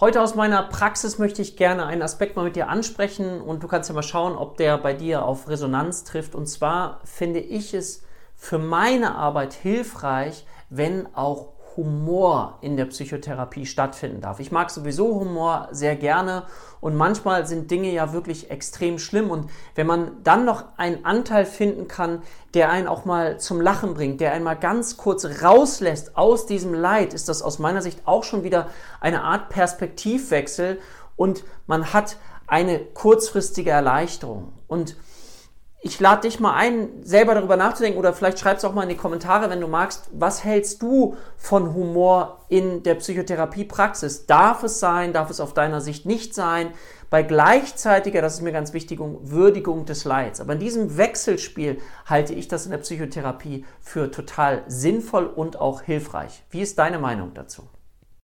Heute aus meiner Praxis möchte ich gerne einen Aspekt mal mit dir ansprechen und du kannst ja mal schauen, ob der bei dir auf Resonanz trifft. Und zwar finde ich es für meine Arbeit hilfreich, wenn auch Humor in der Psychotherapie stattfinden darf. Ich mag sowieso Humor sehr gerne und manchmal sind Dinge ja wirklich extrem schlimm und wenn man dann noch einen Anteil finden kann, der einen auch mal zum Lachen bringt, der einen mal ganz kurz rauslässt aus diesem Leid, ist das aus meiner Sicht auch schon wieder eine Art Perspektivwechsel und man hat eine kurzfristige Erleichterung und ich lade dich mal ein, selber darüber nachzudenken oder vielleicht schreibst du auch mal in die Kommentare, wenn du magst, was hältst du von Humor in der Psychotherapiepraxis? Darf es sein, darf es auf deiner Sicht nicht sein? Bei gleichzeitiger, das ist mir ganz wichtig, Würdigung des Leids. Aber in diesem Wechselspiel halte ich das in der Psychotherapie für total sinnvoll und auch hilfreich. Wie ist deine Meinung dazu?